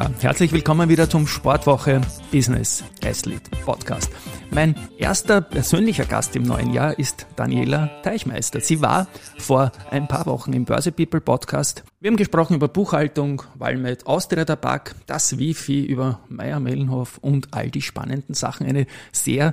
Herzlich willkommen wieder zum Sportwoche Business Athlete Podcast. Mein erster persönlicher Gast im neuen Jahr ist Daniela Teichmeister. Sie war vor ein paar Wochen im Börse People Podcast. Wir haben gesprochen über Buchhaltung, Walmet, Austria Tabak, das Wifi, über Meier Mellenhof und all die spannenden Sachen. Eine sehr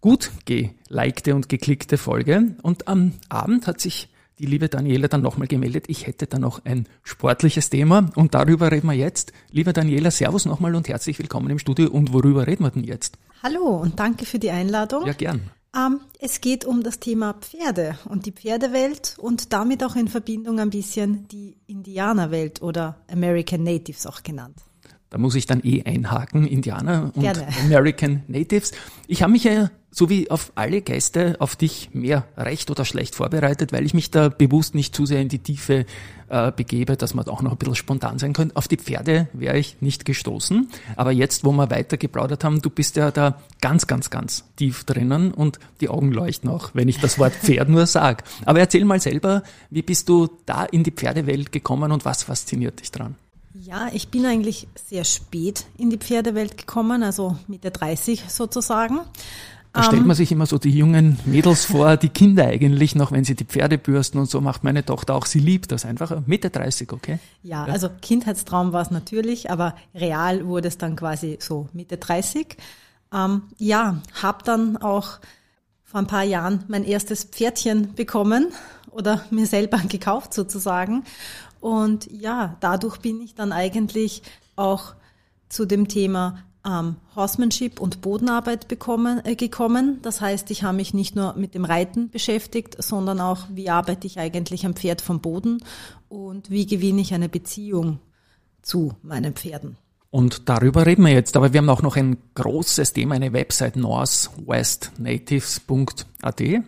gut gelikte und geklickte Folge. Und am Abend hat sich die liebe Daniela dann nochmal gemeldet, ich hätte da noch ein sportliches Thema und darüber reden wir jetzt. Liebe Daniela, Servus nochmal und herzlich willkommen im Studio. Und worüber reden wir denn jetzt? Hallo und danke für die Einladung. Ja, gern. Ähm, es geht um das Thema Pferde und die Pferdewelt und damit auch in Verbindung ein bisschen die Indianerwelt oder American Natives auch genannt. Da muss ich dann eh einhaken, Indianer und Gerne. American Natives. Ich habe mich ja, so wie auf alle Gäste, auf dich mehr recht oder schlecht vorbereitet, weil ich mich da bewusst nicht zu sehr in die Tiefe äh, begebe, dass man auch noch ein bisschen spontan sein könnte. Auf die Pferde wäre ich nicht gestoßen. Aber jetzt, wo wir weiter geplaudert haben, du bist ja da ganz, ganz, ganz tief drinnen und die Augen leuchten auch, wenn ich das Wort Pferd nur sage. Aber erzähl mal selber, wie bist du da in die Pferdewelt gekommen und was fasziniert dich dran? Ja, ich bin eigentlich sehr spät in die Pferdewelt gekommen, also Mitte 30 sozusagen. Da stellt man sich immer so die jungen Mädels vor, die Kinder eigentlich noch, wenn sie die Pferde bürsten und so macht meine Tochter auch. Sie liebt das einfach. Mitte 30, okay? Ja, ja. also Kindheitstraum war es natürlich, aber real wurde es dann quasi so Mitte 30. Ähm, ja, habe dann auch vor ein paar Jahren mein erstes Pferdchen bekommen oder mir selber gekauft sozusagen und ja, dadurch bin ich dann eigentlich auch zu dem Thema ähm, Horsemanship und Bodenarbeit bekommen, äh, gekommen. Das heißt, ich habe mich nicht nur mit dem Reiten beschäftigt, sondern auch, wie arbeite ich eigentlich am Pferd vom Boden und wie gewinne ich eine Beziehung zu meinen Pferden. Und darüber reden wir jetzt, aber wir haben auch noch ein großes Thema, eine Website northwestnatives.at. Mhm,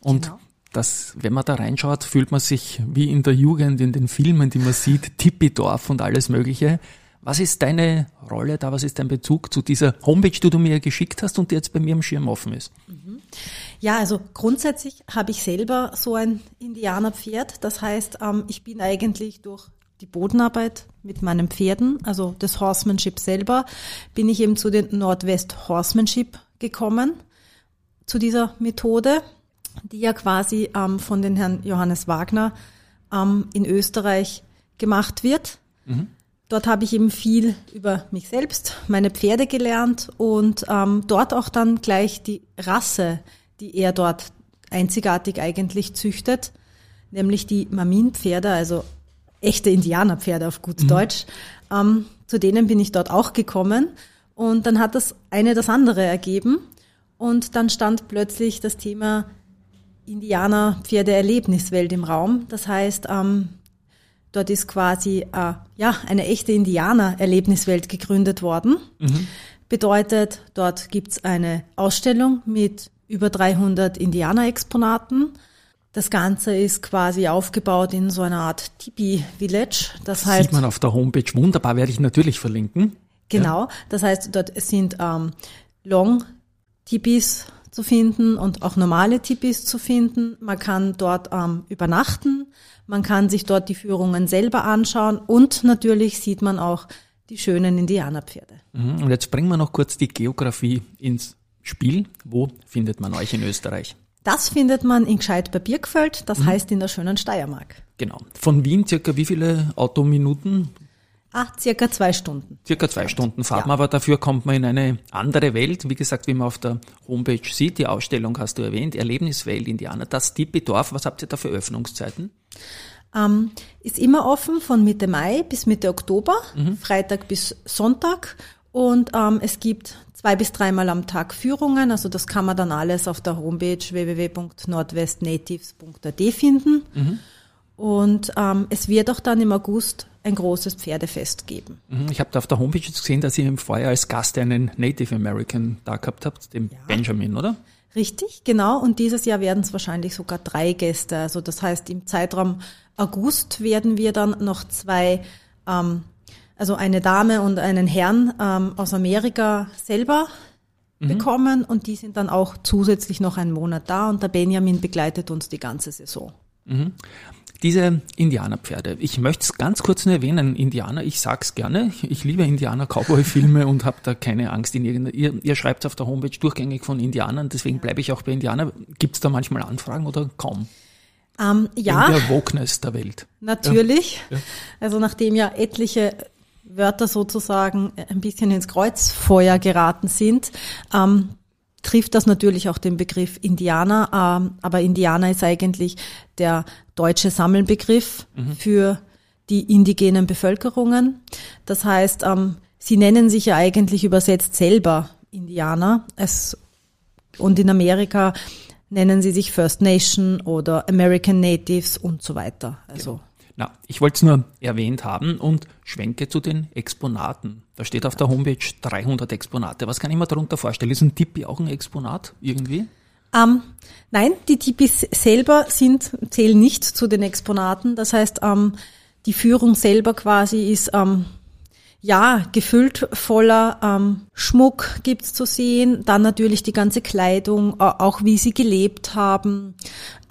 und genau dass, wenn man da reinschaut, fühlt man sich wie in der Jugend, in den Filmen, die man sieht, Tippidorf und alles Mögliche. Was ist deine Rolle da? Was ist dein Bezug zu dieser Homepage, die du mir geschickt hast und die jetzt bei mir im Schirm offen ist? Mhm. Ja, also grundsätzlich habe ich selber so ein Indianerpferd. Das heißt, ähm, ich bin eigentlich durch die Bodenarbeit mit meinen Pferden, also das Horsemanship selber, bin ich eben zu den Nordwest Horsemanship gekommen, zu dieser Methode die ja quasi ähm, von den Herrn Johannes Wagner ähm, in Österreich gemacht wird. Mhm. Dort habe ich eben viel über mich selbst, meine Pferde gelernt und ähm, dort auch dann gleich die Rasse, die er dort einzigartig eigentlich züchtet, nämlich die Mamin-Pferde, also echte Indianerpferde auf gut mhm. Deutsch. Ähm, zu denen bin ich dort auch gekommen und dann hat das eine das andere ergeben und dann stand plötzlich das Thema Indianer-Pferde-Erlebniswelt im Raum. Das heißt, ähm, dort ist quasi äh, ja eine echte Indianer-Erlebniswelt gegründet worden. Mhm. Bedeutet, dort gibt's eine Ausstellung mit über 300 Indianer-Exponaten. Das Ganze ist quasi aufgebaut in so einer Art Tipi-Village. Das, das heißt, sieht man auf der Homepage wunderbar, werde ich natürlich verlinken. Genau, ja. das heißt, dort sind ähm, Long-Tipis zu finden und auch normale Tipis zu finden. Man kann dort ähm, übernachten, man kann sich dort die Führungen selber anschauen und natürlich sieht man auch die schönen Indianerpferde. Mhm. Und jetzt bringen wir noch kurz die Geografie ins Spiel. Wo findet man euch in Österreich? Das findet man in Gescheit bei Birkfeld, das mhm. heißt in der schönen Steiermark. Genau. Von Wien circa wie viele Autominuten? Ah, circa zwei Stunden. Circa zwei Stunden Fahrt ja. aber dafür kommt man in eine andere Welt. Wie gesagt, wie man auf der Homepage sieht, die Ausstellung hast du erwähnt, Erlebniswelt Indianer, das Tippidorf, was habt ihr da für Öffnungszeiten? Ähm, ist immer offen von Mitte Mai bis Mitte Oktober, mhm. Freitag bis Sonntag. Und ähm, es gibt zwei bis dreimal am Tag Führungen. Also das kann man dann alles auf der Homepage www.nordwestnatives.at finden. Mhm. Und ähm, es wird auch dann im August ein großes Pferdefest geben. Mhm, ich habe da auf der Homepage jetzt gesehen, dass ihr im Vorjahr als Gast einen Native American da gehabt habt, den ja. Benjamin, oder? Richtig, genau. Und dieses Jahr werden es wahrscheinlich sogar drei Gäste. Also das heißt, im Zeitraum August werden wir dann noch zwei, ähm, also eine Dame und einen Herrn ähm, aus Amerika selber mhm. bekommen und die sind dann auch zusätzlich noch einen Monat da und der Benjamin begleitet uns die ganze Saison. Mhm. Diese Indianerpferde. Ich möchte es ganz kurz nur erwähnen. Indianer, ich sag's gerne. Ich liebe Indianer-Cowboy-Filme und habe da keine Angst in irgendeiner. Ihr, ihr schreibt auf der Homepage durchgängig von Indianern, deswegen bleibe ich auch bei Indianern. Gibt es da manchmal Anfragen oder kaum? Ähm, ja. In der Wokeness der Welt. Natürlich. Ja. Ja. Also nachdem ja etliche Wörter sozusagen ein bisschen ins Kreuzfeuer geraten sind, ähm, trifft das natürlich auch den Begriff Indianer, ähm, aber Indianer ist eigentlich der deutsche Sammelbegriff mhm. für die indigenen Bevölkerungen. Das heißt, ähm, sie nennen sich ja eigentlich übersetzt selber Indianer. Es, und in Amerika nennen sie sich First Nation oder American Natives und so weiter. Also genau. Na, ich wollte es nur erwähnt haben und schwenke zu den Exponaten. Da steht auf der Homepage 300 Exponate. Was kann ich mir darunter vorstellen? Ist ein Tipi auch ein Exponat irgendwie? Ähm, nein, die Tipis selber sind, zählen nicht zu den Exponaten. Das heißt, ähm, die Führung selber quasi ist ähm, ja gefüllt voller ähm, Schmuck gibt's zu sehen. Dann natürlich die ganze Kleidung, auch wie sie gelebt haben,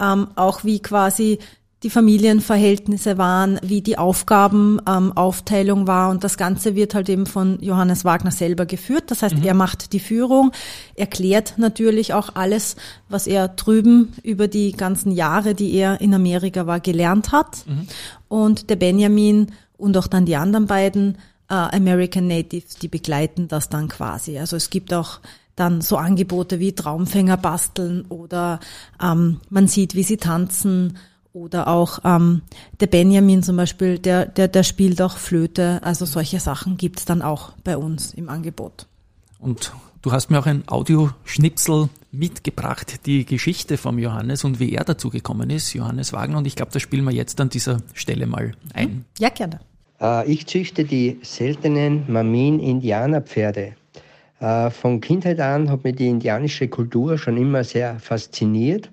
ähm, auch wie quasi die Familienverhältnisse waren, wie die Aufgabenaufteilung ähm, war und das Ganze wird halt eben von Johannes Wagner selber geführt. Das heißt, mhm. er macht die Führung, erklärt natürlich auch alles, was er drüben über die ganzen Jahre, die er in Amerika war, gelernt hat. Mhm. Und der Benjamin und auch dann die anderen beiden äh, American Natives, die begleiten das dann quasi. Also es gibt auch dann so Angebote wie Traumfänger basteln oder ähm, man sieht, wie sie tanzen oder auch ähm, der Benjamin zum Beispiel, der, der, der spielt auch Flöte. Also solche Sachen gibt's dann auch bei uns im Angebot. Und du hast mir auch ein Audioschnipsel mitgebracht, die Geschichte vom Johannes und wie er dazu gekommen ist, Johannes Wagner. Und ich glaube, das spielen wir jetzt an dieser Stelle mal ein. Mhm. Ja, gerne. Äh, ich züchte die seltenen Mamin-Indianerpferde. Äh, von Kindheit an hat mich die indianische Kultur schon immer sehr fasziniert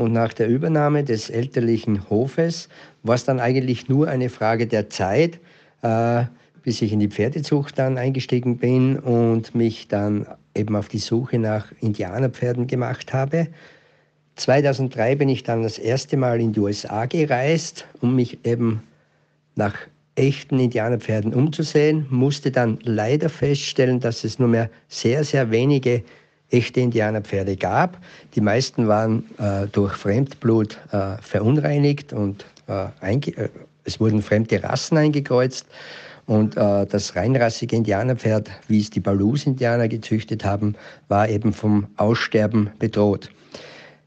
und nach der Übernahme des elterlichen Hofes war es dann eigentlich nur eine Frage der Zeit, äh, bis ich in die Pferdezucht dann eingestiegen bin und mich dann eben auf die Suche nach Indianerpferden gemacht habe. 2003 bin ich dann das erste Mal in die USA gereist, um mich eben nach echten Indianerpferden umzusehen, musste dann leider feststellen, dass es nur mehr sehr, sehr wenige echte Indianerpferde gab. Die meisten waren äh, durch Fremdblut äh, verunreinigt und äh, äh es wurden fremde Rassen eingekreuzt. Und äh, das reinrassige Indianerpferd, wie es die Balus-Indianer gezüchtet haben, war eben vom Aussterben bedroht.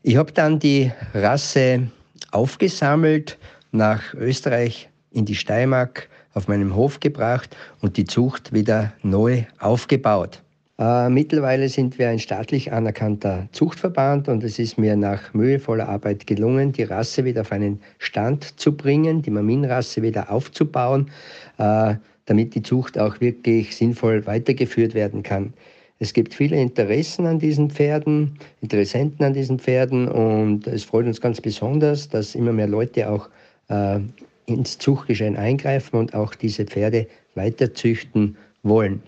Ich habe dann die Rasse aufgesammelt, nach Österreich in die Steiermark auf meinem Hof gebracht und die Zucht wieder neu aufgebaut. Äh, mittlerweile sind wir ein staatlich anerkannter Zuchtverband und es ist mir nach mühevoller Arbeit gelungen, die Rasse wieder auf einen Stand zu bringen, die Mamin-Rasse wieder aufzubauen, äh, damit die Zucht auch wirklich sinnvoll weitergeführt werden kann. Es gibt viele Interessen an diesen Pferden, Interessenten an diesen Pferden und es freut uns ganz besonders, dass immer mehr Leute auch äh, ins Zuchtgeschehen eingreifen und auch diese Pferde weiterzüchten wollen.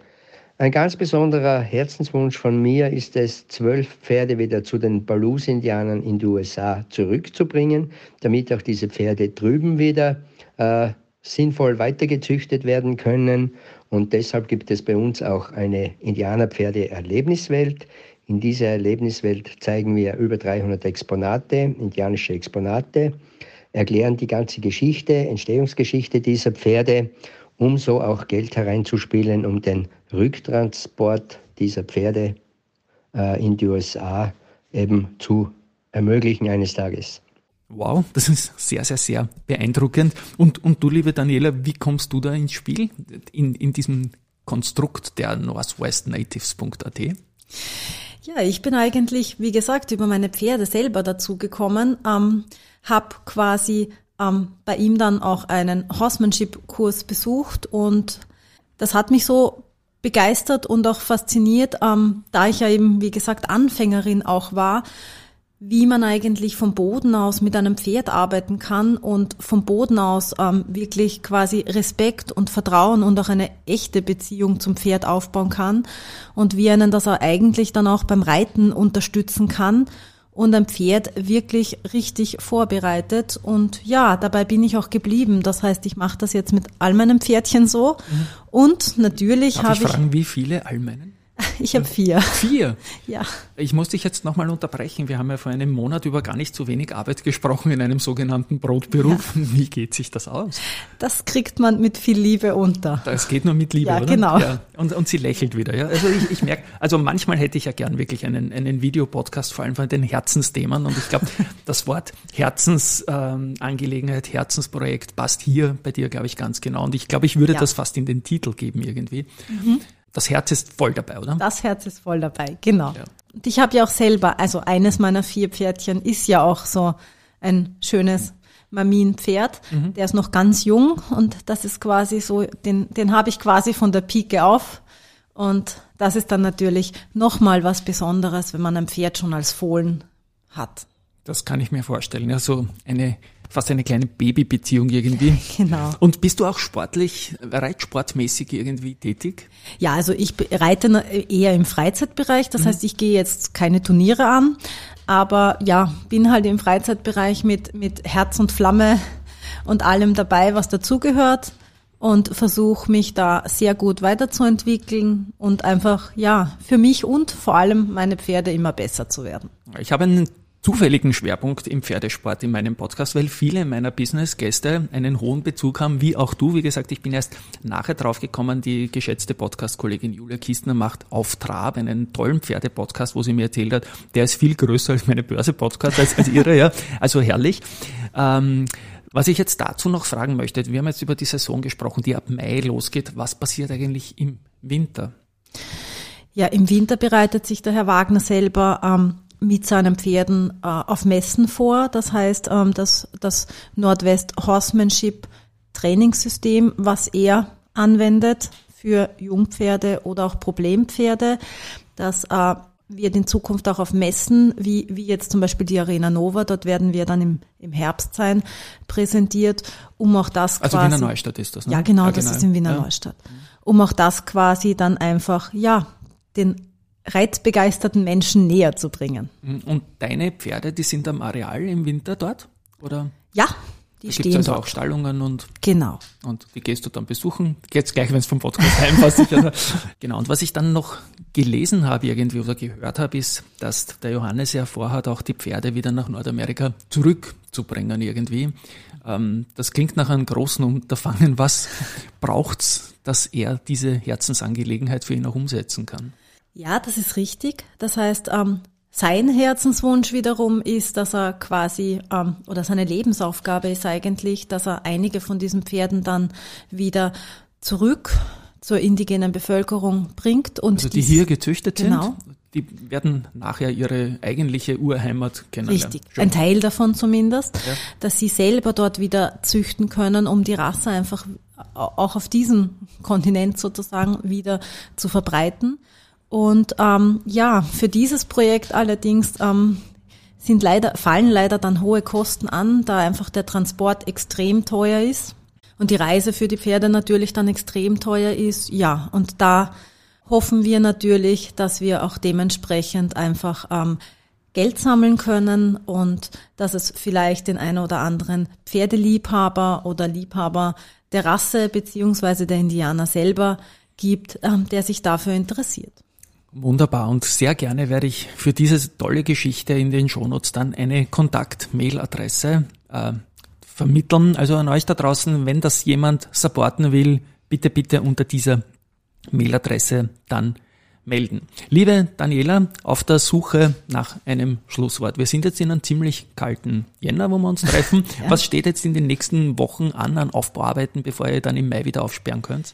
Ein ganz besonderer Herzenswunsch von mir ist es, zwölf Pferde wieder zu den Balus-Indianern in die USA zurückzubringen, damit auch diese Pferde drüben wieder äh, sinnvoll weitergezüchtet werden können. Und deshalb gibt es bei uns auch eine Indianerpferde-Erlebniswelt. In dieser Erlebniswelt zeigen wir über 300 Exponate, indianische Exponate, erklären die ganze Geschichte, Entstehungsgeschichte dieser Pferde um so auch Geld hereinzuspielen, um den Rücktransport dieser Pferde äh, in die USA eben zu ermöglichen eines Tages. Wow, das ist sehr, sehr, sehr beeindruckend. Und, und du, liebe Daniela, wie kommst du da ins Spiel in, in diesem Konstrukt der northwestnatives.at? Ja, ich bin eigentlich, wie gesagt, über meine Pferde selber dazu gekommen, ähm, habe quasi ähm, bei ihm dann auch einen Horsemanship-Kurs besucht und das hat mich so begeistert und auch fasziniert, ähm, da ich ja eben, wie gesagt, Anfängerin auch war, wie man eigentlich vom Boden aus mit einem Pferd arbeiten kann und vom Boden aus ähm, wirklich quasi Respekt und Vertrauen und auch eine echte Beziehung zum Pferd aufbauen kann und wie einen das eigentlich dann auch beim Reiten unterstützen kann und ein Pferd wirklich richtig vorbereitet. Und ja, dabei bin ich auch geblieben. Das heißt, ich mache das jetzt mit all meinen Pferdchen so. Mhm. Und natürlich habe ich. Darf ich fragen, wie viele all meinen? Ich habe vier. Vier? Ja. Ich muss dich jetzt nochmal unterbrechen. Wir haben ja vor einem Monat über gar nicht so wenig Arbeit gesprochen in einem sogenannten Brotberuf. Ja. Wie geht sich das aus? Das kriegt man mit viel Liebe unter. Das geht nur mit Liebe, ja, oder? Genau. Ja, und, und sie lächelt wieder. Ja. Also ich, ich merke, also manchmal hätte ich ja gern wirklich einen, einen Videopodcast, vor allem von den Herzensthemen. Und ich glaube, das Wort Herzensangelegenheit, ähm, Herzensprojekt passt hier bei dir, glaube ich, ganz genau. Und ich glaube, ich würde ja. das fast in den Titel geben irgendwie. Mhm das Herz ist voll dabei, oder? Das Herz ist voll dabei, genau. Ja. Und ich habe ja auch selber, also eines meiner vier Pferdchen ist ja auch so ein schönes Mamin-Pferd. Mhm. Der ist noch ganz jung und das ist quasi so, den, den habe ich quasi von der Pike auf. Und das ist dann natürlich nochmal was Besonderes, wenn man ein Pferd schon als Fohlen hat. Das kann ich mir vorstellen. Ja, so eine fast eine kleine Babybeziehung irgendwie. Genau. Und bist du auch sportlich, reitsportmäßig irgendwie tätig? Ja, also ich reite eher im Freizeitbereich. Das mhm. heißt, ich gehe jetzt keine Turniere an, aber ja, bin halt im Freizeitbereich mit, mit Herz und Flamme und allem dabei, was dazugehört und versuche mich da sehr gut weiterzuentwickeln und einfach, ja, für mich und vor allem meine Pferde immer besser zu werden. Ich habe einen zufälligen Schwerpunkt im Pferdesport in meinem Podcast, weil viele meiner Business-Gäste einen hohen Bezug haben, wie auch du. Wie gesagt, ich bin erst nachher draufgekommen, die geschätzte Podcast-Kollegin Julia Kistner macht auf Trab einen tollen Pferde-Podcast, wo sie mir erzählt hat, der ist viel größer als meine Börse-Podcast, als, als ihre, ja. Also herrlich. Ähm, was ich jetzt dazu noch fragen möchte, wir haben jetzt über die Saison gesprochen, die ab Mai losgeht. Was passiert eigentlich im Winter? Ja, im Winter bereitet sich der Herr Wagner selber ähm, mit seinen Pferden äh, auf Messen vor. Das heißt, ähm, das, das Nordwest Horsemanship Trainingssystem, was er anwendet für Jungpferde oder auch Problempferde, das äh, wird in Zukunft auch auf Messen, wie, wie jetzt zum Beispiel die Arena Nova, dort werden wir dann im, im Herbst sein, präsentiert, um auch das also quasi... Also Wiener Neustadt ist das, ne? Ja, genau, ja, das genau. ist in Wiener ja. Neustadt. Um auch das quasi dann einfach, ja, den reizbegeisterten Menschen näher zu bringen. Und deine Pferde, die sind am Areal im Winter dort? Oder? Ja, die da stehen also dort. auch Stallungen und genau. Und die gehst du dann besuchen. Geht's gleich, wenn es vom Podcast heimfasst. genau. Und was ich dann noch gelesen habe irgendwie oder gehört habe, ist, dass der Johannes ja vorhat, auch die Pferde wieder nach Nordamerika zurückzubringen irgendwie. Ähm, das klingt nach einem großen Unterfangen. Was braucht's, dass er diese Herzensangelegenheit für ihn auch umsetzen kann? Ja, das ist richtig. Das heißt, ähm, sein Herzenswunsch wiederum ist, dass er quasi, ähm, oder seine Lebensaufgabe ist eigentlich, dass er einige von diesen Pferden dann wieder zurück zur indigenen Bevölkerung bringt. Und also die dies, hier gezüchtet genau. sind, die werden nachher ihre eigentliche Urheimat kennenlernen. Richtig, Schön. ein Teil davon zumindest, ja. dass sie selber dort wieder züchten können, um die Rasse einfach auch auf diesem Kontinent sozusagen wieder zu verbreiten. Und ähm, ja, für dieses Projekt allerdings ähm, sind leider, fallen leider dann hohe Kosten an, da einfach der Transport extrem teuer ist und die Reise für die Pferde natürlich dann extrem teuer ist. Ja, und da hoffen wir natürlich, dass wir auch dementsprechend einfach ähm, Geld sammeln können und dass es vielleicht den einen oder anderen Pferdeliebhaber oder Liebhaber der Rasse beziehungsweise der Indianer selber gibt, ähm, der sich dafür interessiert. Wunderbar und sehr gerne werde ich für diese tolle Geschichte in den Shownotes dann eine Kontakt-Mail-Adresse äh, vermitteln. Also an euch da draußen, wenn das jemand supporten will, bitte, bitte unter dieser Mailadresse dann melden. Liebe Daniela, auf der Suche nach einem Schlusswort. Wir sind jetzt in einem ziemlich kalten Jänner, wo wir uns treffen. ja. Was steht jetzt in den nächsten Wochen an an Aufbauarbeiten, bevor ihr dann im Mai wieder aufsperren könnt?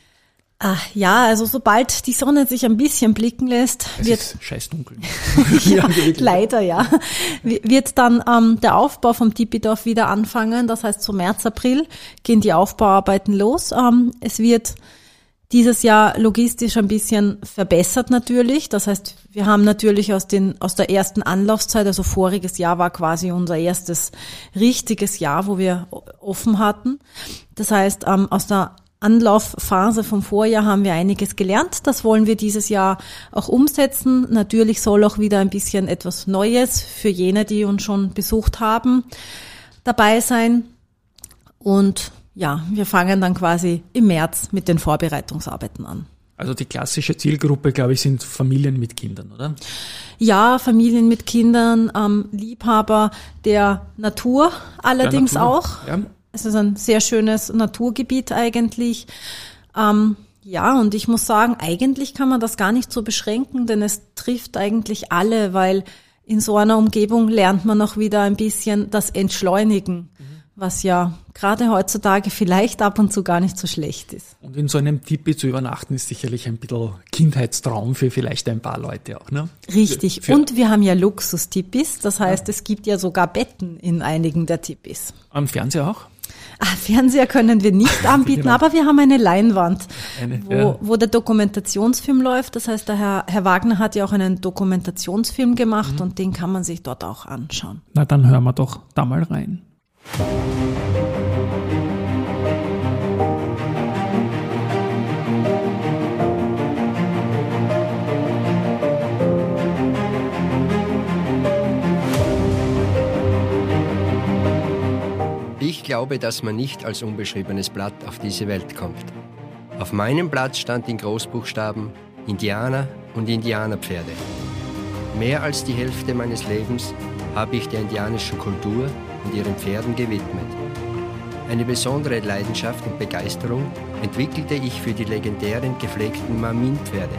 Ach, ja, also sobald die Sonne sich ein bisschen blicken lässt, es wird scheiß dunkel. ja, leider ja, wird dann ähm, der Aufbau vom Tipidorf wieder anfangen. Das heißt, so März, April gehen die Aufbauarbeiten los. Ähm, es wird dieses Jahr logistisch ein bisschen verbessert natürlich. Das heißt, wir haben natürlich aus, den, aus der ersten Anlaufzeit, also voriges Jahr war quasi unser erstes richtiges Jahr, wo wir offen hatten. Das heißt, ähm, aus der Anlaufphase vom Vorjahr haben wir einiges gelernt. Das wollen wir dieses Jahr auch umsetzen. Natürlich soll auch wieder ein bisschen etwas Neues für jene, die uns schon besucht haben, dabei sein. Und ja, wir fangen dann quasi im März mit den Vorbereitungsarbeiten an. Also die klassische Zielgruppe, glaube ich, sind Familien mit Kindern, oder? Ja, Familien mit Kindern, ähm, Liebhaber der Natur allerdings der Natur, auch. Ja. Es ist ein sehr schönes Naturgebiet eigentlich. Ähm, ja, und ich muss sagen, eigentlich kann man das gar nicht so beschränken, denn es trifft eigentlich alle, weil in so einer Umgebung lernt man auch wieder ein bisschen das Entschleunigen. Mhm was ja gerade heutzutage vielleicht ab und zu gar nicht so schlecht ist. Und in so einem Tipi zu übernachten ist sicherlich ein bisschen Kindheitstraum für vielleicht ein paar Leute auch, ne? Richtig. Für, und wir haben ja Luxus-Tipis, das heißt, ja. es gibt ja sogar Betten in einigen der Tipis. Am Fernseher auch? Ah, Fernseher können wir nicht anbieten, genau. aber wir haben eine Leinwand, eine, wo, ja. wo der Dokumentationsfilm läuft. Das heißt, der Herr, Herr Wagner hat ja auch einen Dokumentationsfilm gemacht mhm. und den kann man sich dort auch anschauen. Na, dann hören wir doch da mal rein. Ich glaube, dass man nicht als unbeschriebenes Blatt auf diese Welt kommt. Auf meinem Blatt stand in Großbuchstaben Indianer und Indianerpferde. Mehr als die Hälfte meines Lebens habe ich der indianischen Kultur und ihren Pferden gewidmet. Eine besondere Leidenschaft und Begeisterung entwickelte ich für die legendären gepflegten Mamin-Pferde,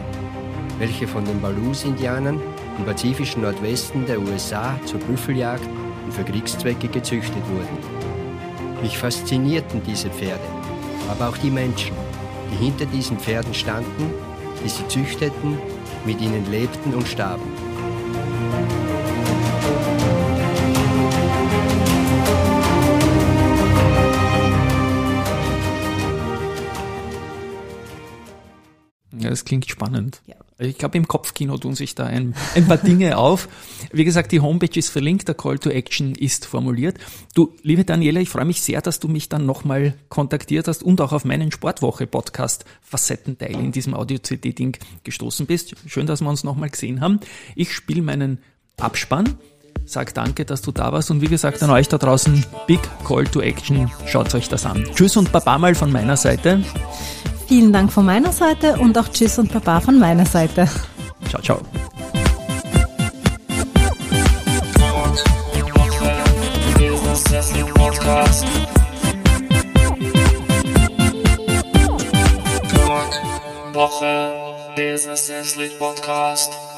welche von den Balus-Indianern im pazifischen Nordwesten der USA zur Büffeljagd und für Kriegszwecke gezüchtet wurden. Mich faszinierten diese Pferde, aber auch die Menschen, die hinter diesen Pferden standen, die sie züchteten, mit ihnen lebten und starben. Ja, das klingt spannend. Ja. Ich glaube, im Kopfkino tun sich da ein, ein paar Dinge auf. Wie gesagt, die Homepage ist verlinkt, der Call to Action ist formuliert. Du, liebe Daniela, ich freue mich sehr, dass du mich dann nochmal kontaktiert hast und auch auf meinen Sportwoche-Podcast Facettenteil in diesem Audio-CD-Ding gestoßen bist. Schön, dass wir uns nochmal gesehen haben. Ich spiele meinen Abspann. Sag danke, dass du da warst und wie gesagt an euch da draußen, Big Call to Action, schaut euch das an. Tschüss und Baba mal von meiner Seite. Vielen Dank von meiner Seite und auch Tschüss und Baba von meiner Seite. Ciao, ciao. Woche, Business Podcast.